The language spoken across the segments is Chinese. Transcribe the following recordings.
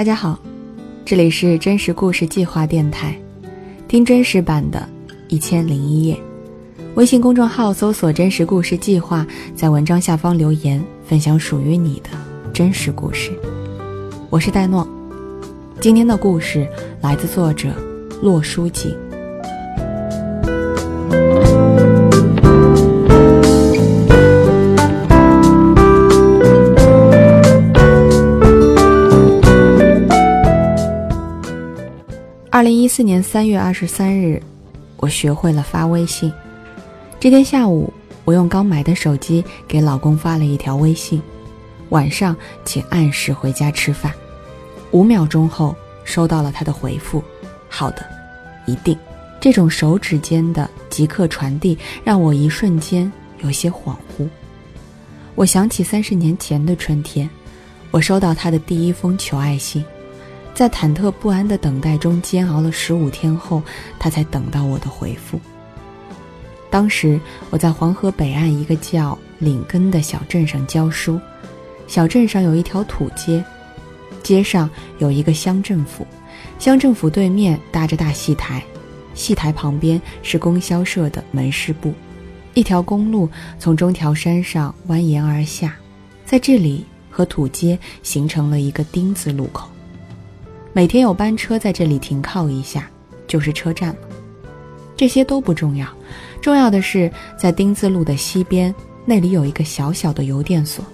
大家好，这里是真实故事计划电台，听真实版的《一千零一夜》。微信公众号搜索“真实故事计划”，在文章下方留言，分享属于你的真实故事。我是戴诺，今天的故事来自作者洛书锦。四年三月二十三日，我学会了发微信。这天下午，我用刚买的手机给老公发了一条微信：“晚上请按时回家吃饭。”五秒钟后，收到了他的回复：“好的，一定。”这种手指间的即刻传递，让我一瞬间有些恍惚。我想起三十年前的春天，我收到他的第一封求爱信。在忐忑不安的等待中煎熬了十五天后，他才等到我的回复。当时我在黄河北岸一个叫岭根的小镇上教书，小镇上有一条土街，街上有一个乡政府，乡政府对面搭着大戏台，戏台旁边是供销社的门市部，一条公路从中条山上蜿蜒而下，在这里和土街形成了一个丁字路口。每天有班车在这里停靠一下，就是车站了。这些都不重要，重要的是在丁字路的西边，那里有一个小小的邮电所。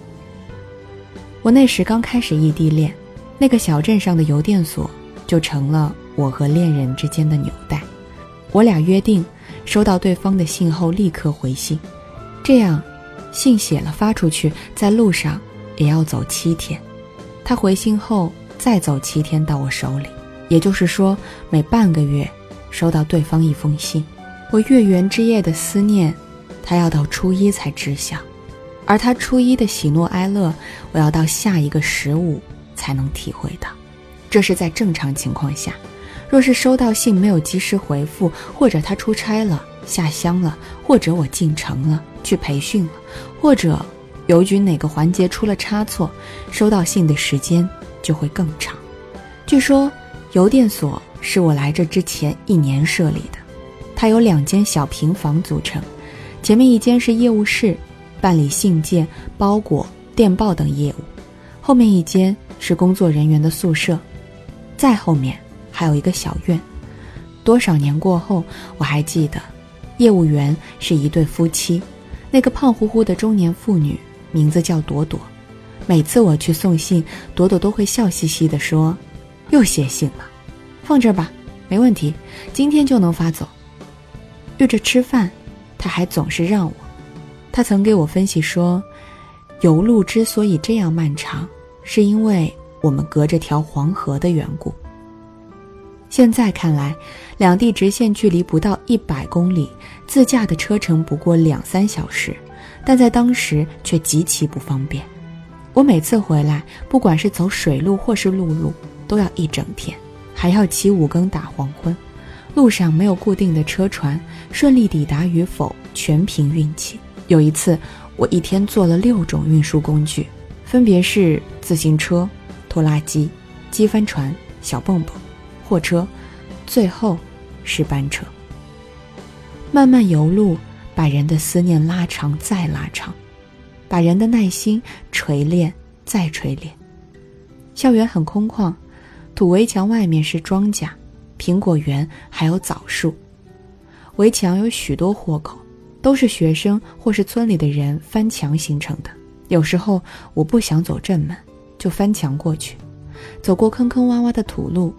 我那时刚开始异地恋，那个小镇上的邮电所就成了我和恋人之间的纽带。我俩约定，收到对方的信后立刻回信，这样，信写了发出去，在路上也要走七天。他回信后。再走七天到我手里，也就是说每半个月收到对方一封信。我月圆之夜的思念，他要到初一才知晓；而他初一的喜怒哀乐，我要到下一个十五才能体会到。这是在正常情况下。若是收到信没有及时回复，或者他出差了、下乡了，或者我进城了去培训了，或者邮局哪个环节出了差错，收到信的时间。就会更长。据说，邮电所是我来这之前一年设立的，它由两间小平房组成，前面一间是业务室，办理信件、包裹、电报等业务；后面一间是工作人员的宿舍，再后面还有一个小院。多少年过后，我还记得，业务员是一对夫妻，那个胖乎乎的中年妇女名字叫朵朵。每次我去送信，朵朵都会笑嘻嘻地说：“又写信了，放这儿吧，没问题，今天就能发走。”遇着吃饭，他还总是让我。他曾给我分析说，邮路之所以这样漫长，是因为我们隔着条黄河的缘故。现在看来，两地直线距离不到一百公里，自驾的车程不过两三小时，但在当时却极其不方便。我每次回来，不管是走水路或是陆路，都要一整天，还要起五更打黄昏。路上没有固定的车船，顺利抵达与否全凭运气。有一次，我一天做了六种运输工具，分别是自行车、拖拉机、机帆船、小蹦蹦、货车，最后是班车。漫漫游路，把人的思念拉长再拉长。把人的耐心锤炼再锤炼。校园很空旷，土围墙外面是庄稼、苹果园，还有枣树。围墙有许多豁口，都是学生或是村里的人翻墙形成的。有时候我不想走正门，就翻墙过去，走过坑坑洼洼的土路，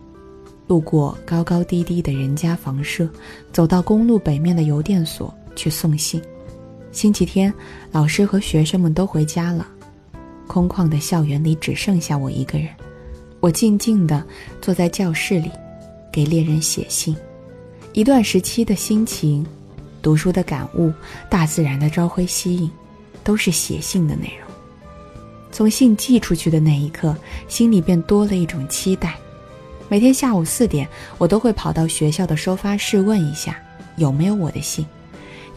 路过高高低低的人家房舍，走到公路北面的邮电所去送信。星期天，老师和学生们都回家了，空旷的校园里只剩下我一个人。我静静地坐在教室里，给恋人写信。一段时期的心情、读书的感悟、大自然的朝晖吸引，都是写信的内容。从信寄出去的那一刻，心里便多了一种期待。每天下午四点，我都会跑到学校的收发室问一下有没有我的信。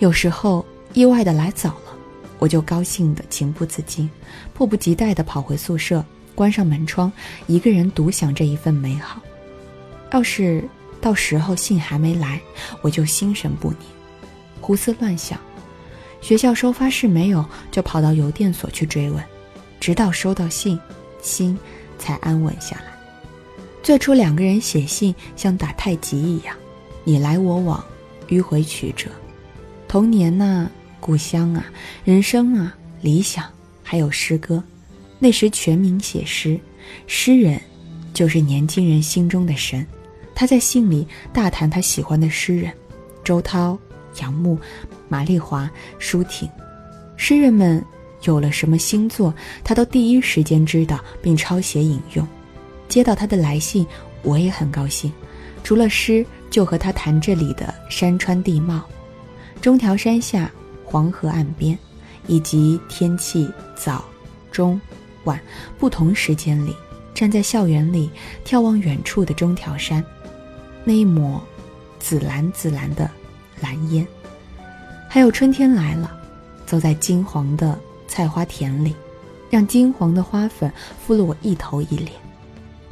有时候。意外的来早了，我就高兴的情不自禁，迫不及待的跑回宿舍，关上门窗，一个人独享这一份美好。要是到时候信还没来，我就心神不宁，胡思乱想。学校收发室没有，就跑到邮电所去追问，直到收到信，心才安稳下来。最初两个人写信像打太极一样，你来我往，迂回曲折。童年呢，故乡啊，人生啊，理想，还有诗歌。那时全民写诗，诗人就是年轻人心中的神。他在信里大谈他喜欢的诗人，周涛、杨牧、马丽华、舒婷。诗人们有了什么新作，他都第一时间知道并抄写引用。接到他的来信，我也很高兴。除了诗，就和他谈这里的山川地貌。中条山下，黄河岸边，以及天气早、中、晚不同时间里，站在校园里眺望远处的中条山，那一抹紫蓝紫蓝的蓝烟，还有春天来了，走在金黄的菜花田里，让金黄的花粉敷了我一头一脸。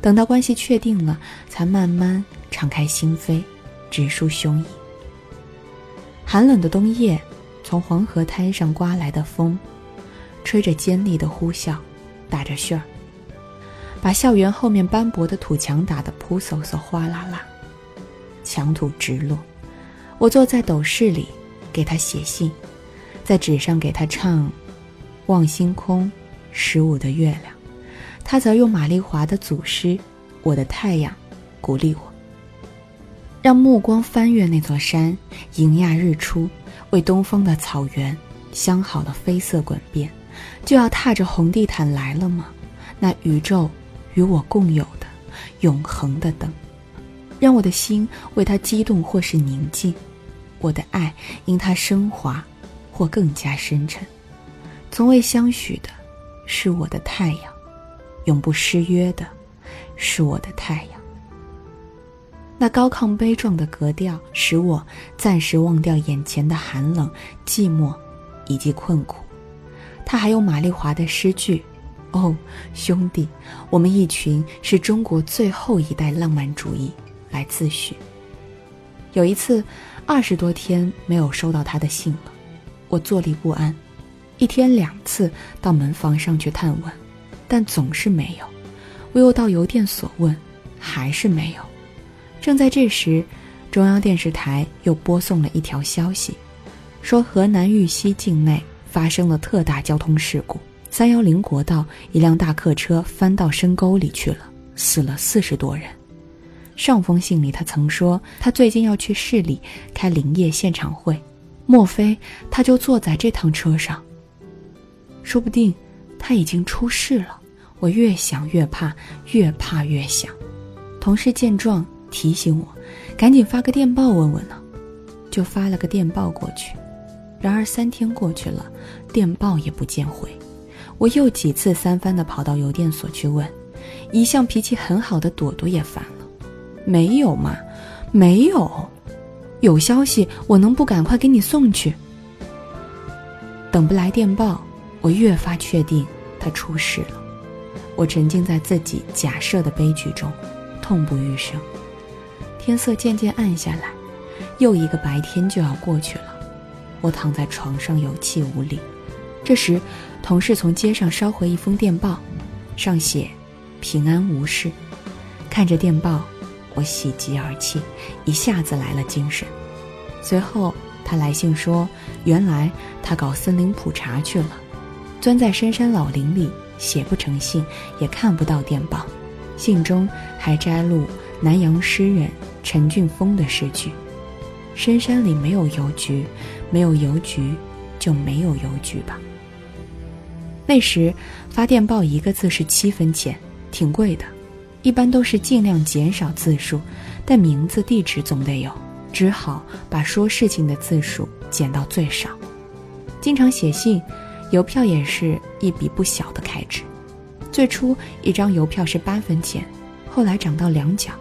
等到关系确定了，才慢慢敞开心扉，直抒胸臆。寒冷的冬夜，从黄河滩上刮来的风，吹着尖利的呼啸，打着旋儿，把校园后面斑驳的土墙打得扑簌簌、哗啦啦，墙土直落。我坐在斗室里，给他写信，在纸上给他唱《望星空，十五的月亮》，他则用玛丽华的祖诗《我的太阳》鼓励我。让目光翻越那座山，迎亚日出，为东方的草原镶好了绯色滚边，就要踏着红地毯来了吗？那宇宙与我共有的永恒的灯，让我的心为它激动或是宁静，我的爱因它升华或更加深沉。从未相许的，是我的太阳；永不失约的，是我的太阳。那高亢悲壮的格调，使我暂时忘掉眼前的寒冷、寂寞，以及困苦。他还有玛丽华的诗句：“哦，兄弟，我们一群是中国最后一代浪漫主义。”来自诩。有一次，二十多天没有收到他的信了，我坐立不安，一天两次到门房上去探问，但总是没有。我又到邮电所问，还是没有。正在这时，中央电视台又播送了一条消息，说河南豫西境内发生了特大交通事故，三幺零国道一辆大客车翻到深沟里去了，死了四十多人。上封信里他曾说，他最近要去市里开林业现场会，莫非他就坐在这趟车上？说不定他已经出事了。我越想越怕，越怕越想。同事见状。提醒我，赶紧发个电报问问呢，就发了个电报过去。然而三天过去了，电报也不见回。我又几次三番的跑到邮电所去问，一向脾气很好的朵朵也烦了。没有嘛，没有，有消息我能不赶快给你送去？等不来电报，我越发确定他出事了。我沉浸在自己假设的悲剧中，痛不欲生。天色渐渐暗下来，又一个白天就要过去了。我躺在床上有气无力。这时，同事从街上捎回一封电报，上写“平安无事”。看着电报，我喜极而泣，一下子来了精神。随后，他来信说，原来他搞森林普查去了，钻在深山老林里，写不成信，也看不到电报。信中还摘录南阳诗人。陈俊峰的诗句：“深山里没有邮局，没有邮局就没有邮局吧。”那时发电报一个字是七分钱，挺贵的，一般都是尽量减少字数，但名字地址总得有，只好把说事情的字数减到最少。经常写信，邮票也是一笔不小的开支。最初一张邮票是八分钱，后来涨到两角。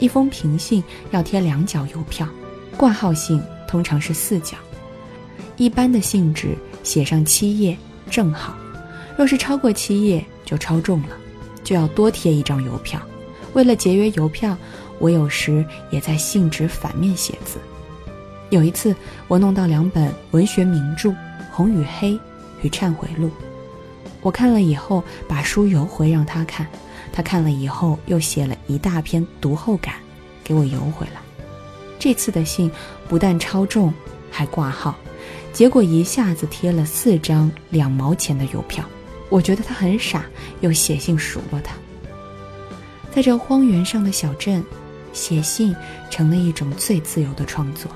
一封平信要贴两角邮票，挂号信通常是四角，一般的信纸写上七页正好，若是超过七页就超重了。就要多贴一张邮票。为了节约邮票，我有时也在信纸反面写字。有一次，我弄到两本文学名著《红与黑》与《忏悔录》，我看了以后把书邮回让他看，他看了以后又写了一大篇读后感，给我邮回来。这次的信不但超重，还挂号，结果一下子贴了四张两毛钱的邮票。我觉得他很傻，又写信数落他。在这荒原上的小镇，写信成了一种最自由的创作。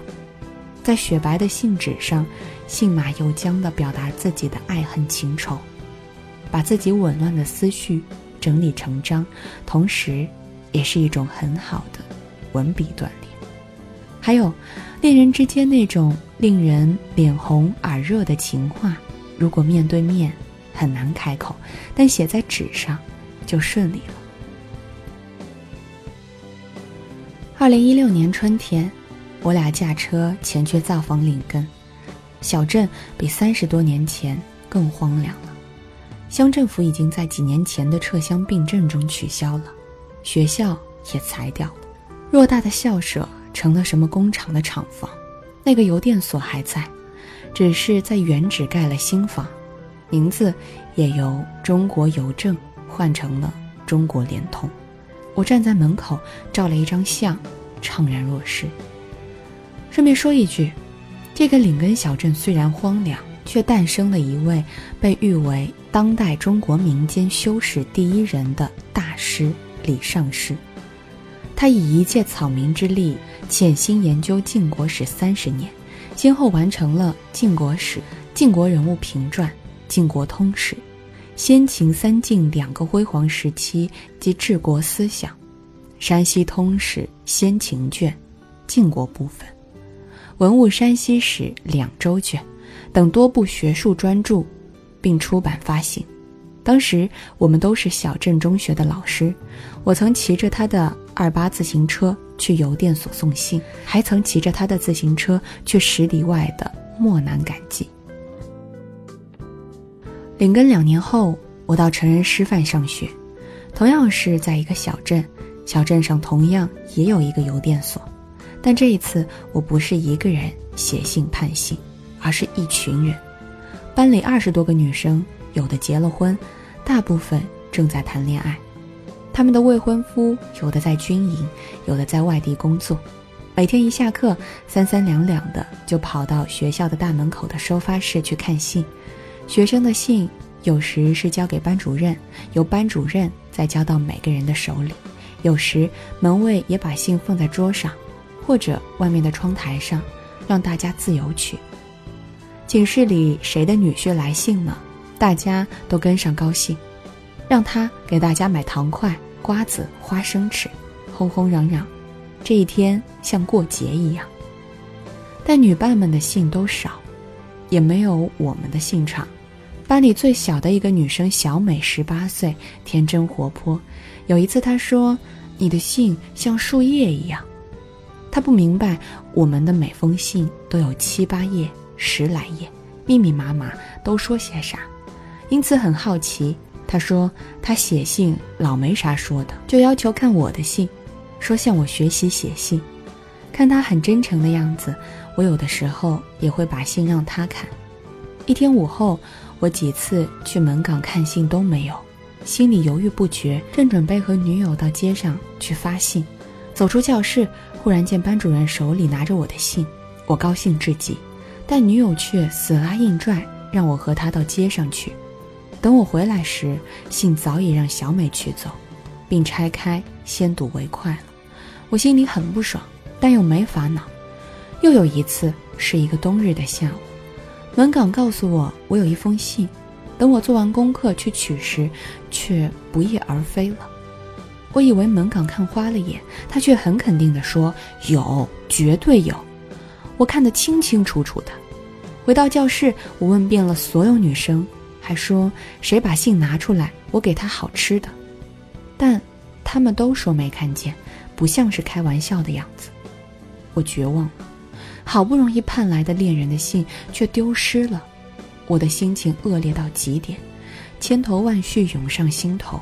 在雪白的信纸上，信马由缰地表达自己的爱恨情仇，把自己紊乱的思绪整理成章，同时，也是一种很好的文笔锻炼。还有，恋人之间那种令人脸红耳热的情话，如果面对面很难开口，但写在纸上就顺利了。二零一六年春天。我俩驾车前去造访岭根，小镇比三十多年前更荒凉了。乡政府已经在几年前的撤乡并镇中取消了，学校也裁掉了，偌大的校舍成了什么工厂的厂房。那个邮电所还在，只是在原址盖了新房，名字也由中国邮政换成了中国联通。我站在门口照了一张相，怅然若失。顺便说一句，这个岭根小镇虽然荒凉，却诞生了一位被誉为当代中国民间修史第一人的大师李尚师。他以一介草民之力，潜心研究晋国史三十年，先后完成了《晋国史》《晋国人物评传》《晋国通史》《先秦三晋两个辉煌时期及治国思想》《山西通史》先秦卷《晋国部分》。文物山西史两周卷等多部学术专著，并出版发行。当时我们都是小镇中学的老师，我曾骑着他的二八自行车去邮电所送信，还曾骑着他的自行车去十里外的漠南赶集。领根两年后，我到成人师范上学，同样是在一个小镇，小镇上同样也有一个邮电所。但这一次，我不是一个人写信盼信，而是一群人。班里二十多个女生，有的结了婚，大部分正在谈恋爱。他们的未婚夫有的在军营，有的在外地工作。每天一下课，三三两两的就跑到学校的大门口的收发室去看信。学生的信有时是交给班主任，由班主任再交到每个人的手里；有时门卫也把信放在桌上。或者外面的窗台上，让大家自由取。寝室里谁的女婿来信了，大家都跟上高兴，让他给大家买糖块、瓜子、花生吃，轰轰嚷嚷，这一天像过节一样。但女伴们的信都少，也没有我们的信长。班里最小的一个女生小美，十八岁，天真活泼。有一次她说：“你的信像树叶一样。”她不明白我们的每封信都有七八页、十来页，密密麻麻，都说些啥，因此很好奇。他说他写信老没啥说的，就要求看我的信，说向我学习写信。看他很真诚的样子，我有的时候也会把信让他看。一天午后，我几次去门岗看信都没有，心里犹豫不决，正准备和女友到街上去发信。走出教室，忽然见班主任手里拿着我的信，我高兴至极，但女友却死拉硬拽，让我和她到街上去。等我回来时，信早已让小美取走，并拆开先睹为快了。我心里很不爽，但又没法恼。又有一次，是一个冬日的下午，门岗告诉我我有一封信，等我做完功课去取时，却不翼而飞了。我以为门岗看花了眼，他却很肯定地说：“有，绝对有。”我看得清清楚楚的。回到教室，我问遍了所有女生，还说谁把信拿出来，我给她好吃的。但他们都说没看见，不像是开玩笑的样子。我绝望了，好不容易盼来的恋人的信却丢失了，我的心情恶劣到极点，千头万绪涌上心头。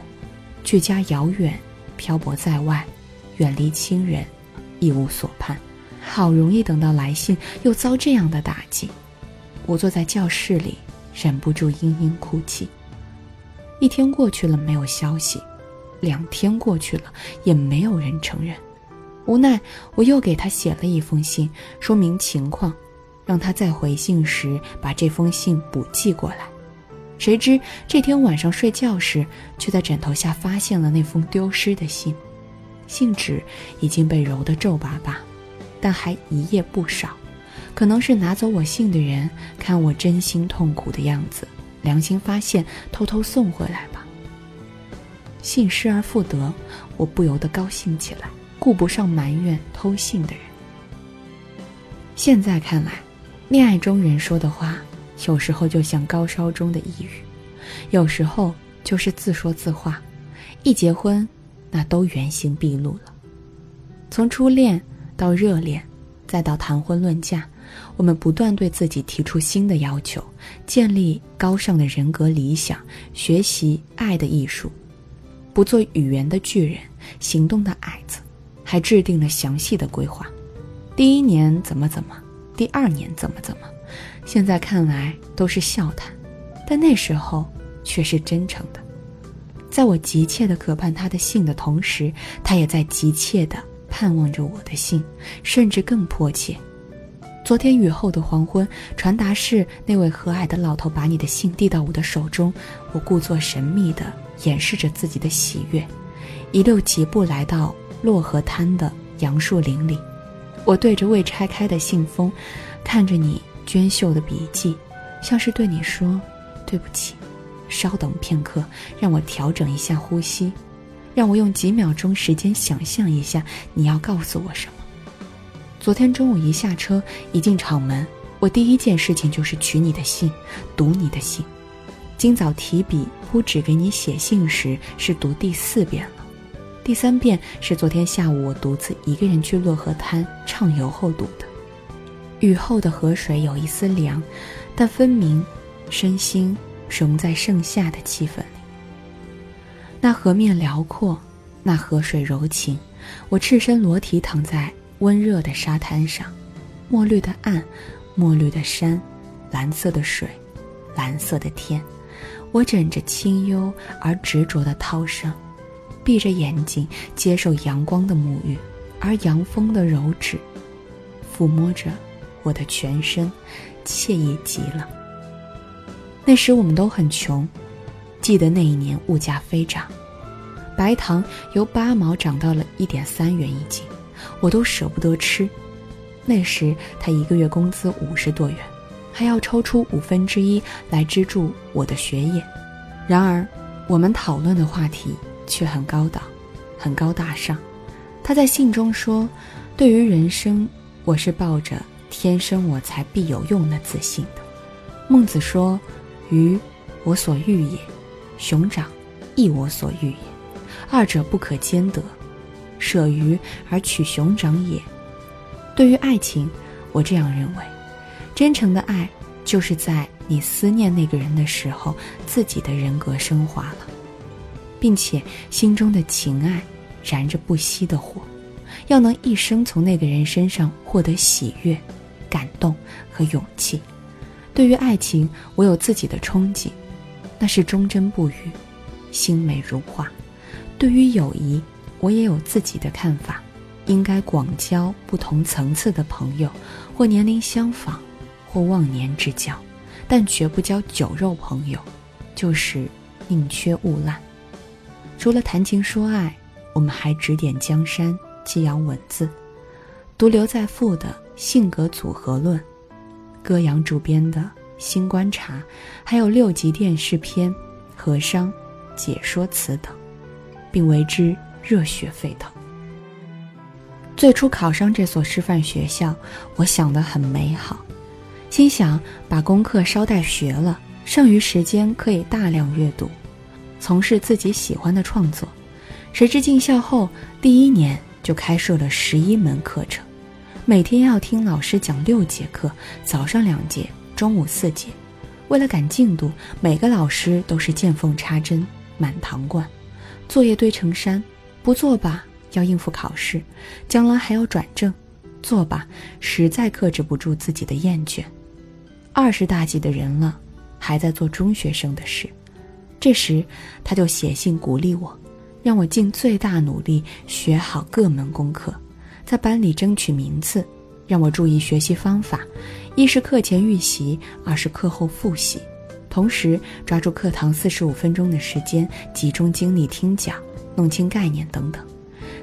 距家遥远，漂泊在外，远离亲人，一无所盼。好容易等到来信，又遭这样的打击。我坐在教室里，忍不住嘤嘤哭泣。一天过去了，没有消息；两天过去了，也没有人承认。无奈，我又给他写了一封信，说明情况，让他在回信时把这封信补寄过来。谁知这天晚上睡觉时，却在枕头下发现了那封丢失的信，信纸已经被揉得皱巴巴，但还一页不少。可能是拿走我信的人看我真心痛苦的样子，良心发现，偷偷送回来吧。信失而复得，我不由得高兴起来，顾不上埋怨偷信的人。现在看来，恋爱中人说的话。有时候就像高烧中的抑郁，有时候就是自说自话。一结婚，那都原形毕露了。从初恋到热恋，再到谈婚论嫁，我们不断对自己提出新的要求，建立高尚的人格理想，学习爱的艺术，不做语言的巨人，行动的矮子，还制定了详细的规划。第一年怎么怎么，第二年怎么怎么。现在看来都是笑谈，但那时候却是真诚的。在我急切的渴盼他的信的同时，他也在急切的盼望着我的信，甚至更迫切。昨天雨后的黄昏，传达室那位和蔼的老头把你的信递到我的手中，我故作神秘的掩饰着自己的喜悦，一溜疾步来到洛河滩的杨树林里。我对着未拆开的信封，看着你。娟秀的笔记，像是对你说：“对不起，稍等片刻，让我调整一下呼吸，让我用几秒钟时间想象一下你要告诉我什么。”昨天中午一下车，一进厂门，我第一件事情就是取你的信，读你的信。今早提笔铺纸给你写信时，是读第四遍了，第三遍是昨天下午我独自一个人去洛河滩畅游后读的。雨后的河水有一丝凉，但分明身心融在盛夏的气氛里。那河面辽阔，那河水柔情。我赤身裸体躺在温热的沙滩上，墨绿的岸，墨绿的山，蓝色的水，蓝色的天。我枕着清幽而执着的涛声，闭着眼睛接受阳光的沐浴，而阳风的柔指抚摸着。我的全身，惬意极了。那时我们都很穷，记得那一年物价飞涨，白糖由八毛涨到了一点三元一斤，我都舍不得吃。那时他一个月工资五十多元，还要抽出五分之一来资助我的学业。然而，我们讨论的话题却很高档，很高大上。他在信中说：“对于人生，我是抱着。”天生我材必有用的自信的，孟子说：“鱼，我所欲也；熊掌，亦我所欲也。二者不可兼得，舍鱼而取熊掌也。”对于爱情，我这样认为：真诚的爱，就是在你思念那个人的时候，自己的人格升华了，并且心中的情爱燃着不熄的火，要能一生从那个人身上获得喜悦。感动和勇气，对于爱情，我有自己的憧憬，那是忠贞不渝，心美如画；对于友谊，我也有自己的看法，应该广交不同层次的朋友，或年龄相仿，或忘年之交，但绝不交酒肉朋友，就是宁缺毋滥。除了谈情说爱，我们还指点江山，激扬文字，独留在赋的。性格组合论，歌阳主编的新观察，还有六集电视片《和商解说词》等，并为之热血沸腾。最初考上这所师范学校，我想得很美好，心想把功课捎带学了，剩余时间可以大量阅读，从事自己喜欢的创作。谁知进校后第一年就开设了十一门课程。每天要听老师讲六节课，早上两节，中午四节。为了赶进度，每个老师都是见缝插针，满堂灌。作业堆成山，不做吧要应付考试，将来还要转正，做吧实在克制不住自己的厌倦。二十大几的人了，还在做中学生的事。这时，他就写信鼓励我，让我尽最大努力学好各门功课，在班里争取名次，让我注意学习方法，一是课前预习，二是课后复习，同时抓住课堂四十五分钟的时间，集中精力听讲，弄清概念等等，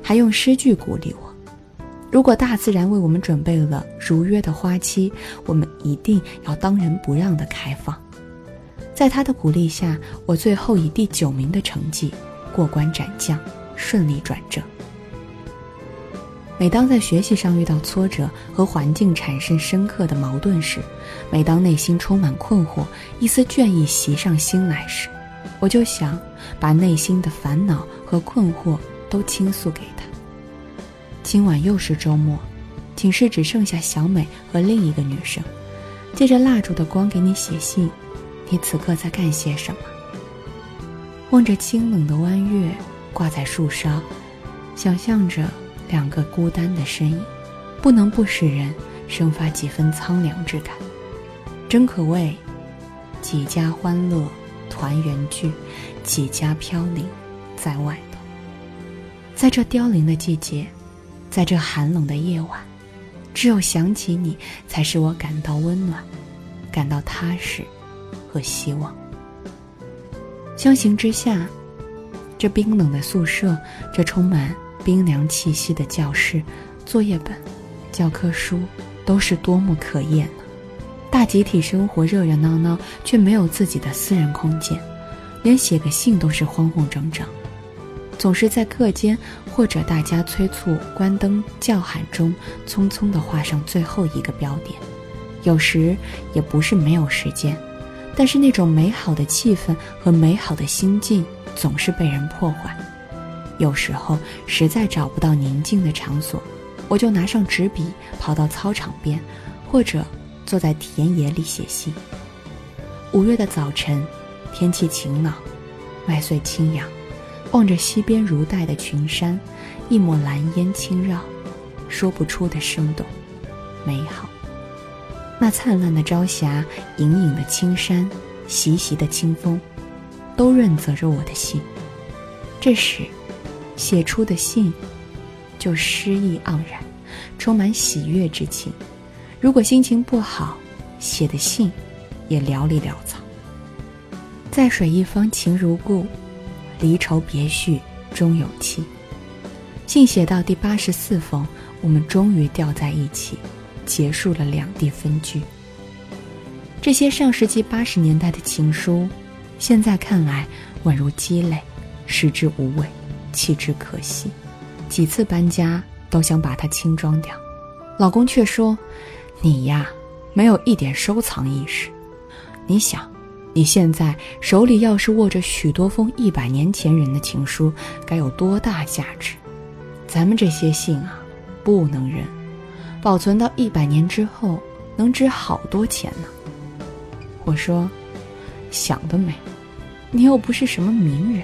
还用诗句鼓励我。如果大自然为我们准备了如约的花期，我们一定要当仁不让的开放。在他的鼓励下，我最后以第九名的成绩过关斩将，顺利转正。每当在学习上遇到挫折和环境产生深刻的矛盾时，每当内心充满困惑，一丝倦意袭上心来时，我就想把内心的烦恼和困惑都倾诉给他。今晚又是周末，寝室只剩下小美和另一个女生。借着蜡烛的光给你写信，你此刻在干些什么？望着清冷的弯月挂在树梢，想象着两个孤单的身影，不能不使人生发几分苍凉之感。真可谓，几家欢乐团圆聚，几家飘零在外头。在这凋零的季节。在这寒冷的夜晚，只有想起你，才使我感到温暖，感到踏实和希望。相形之下，这冰冷的宿舍，这充满冰凉气息的教室、作业本、教科书，都是多么可厌呢！大集体生活热热闹闹，却没有自己的私人空间，连写个信都是慌慌张张。总是在课间或者大家催促关灯叫喊中，匆匆地画上最后一个标点。有时也不是没有时间，但是那种美好的气氛和美好的心境总是被人破坏。有时候实在找不到宁静的场所，我就拿上纸笔跑到操场边，或者坐在田野里写信。五月的早晨，天气晴朗，麦穗轻扬。望着西边如带的群山，一抹蓝烟轻绕，说不出的生动、美好。那灿烂的朝霞，隐隐的青山，习习的清风，都润泽着我的心。这时，写出的信，就诗意盎然，充满喜悦之情。如果心情不好，写的信，也寥里潦草。在水一方，情如故。离愁别绪终有期。信写到第八十四封，我们终于掉在一起，结束了两地分居。这些上世纪八十年代的情书，现在看来宛如鸡肋，食之无味，弃之可惜。几次搬家都想把它轻装掉，老公却说：“你呀，没有一点收藏意识。你想。”你现在手里要是握着许多封一百年前人的情书，该有多大价值？咱们这些信啊，不能扔，保存到一百年之后能值好多钱呢。我说，想得美，你又不是什么名人。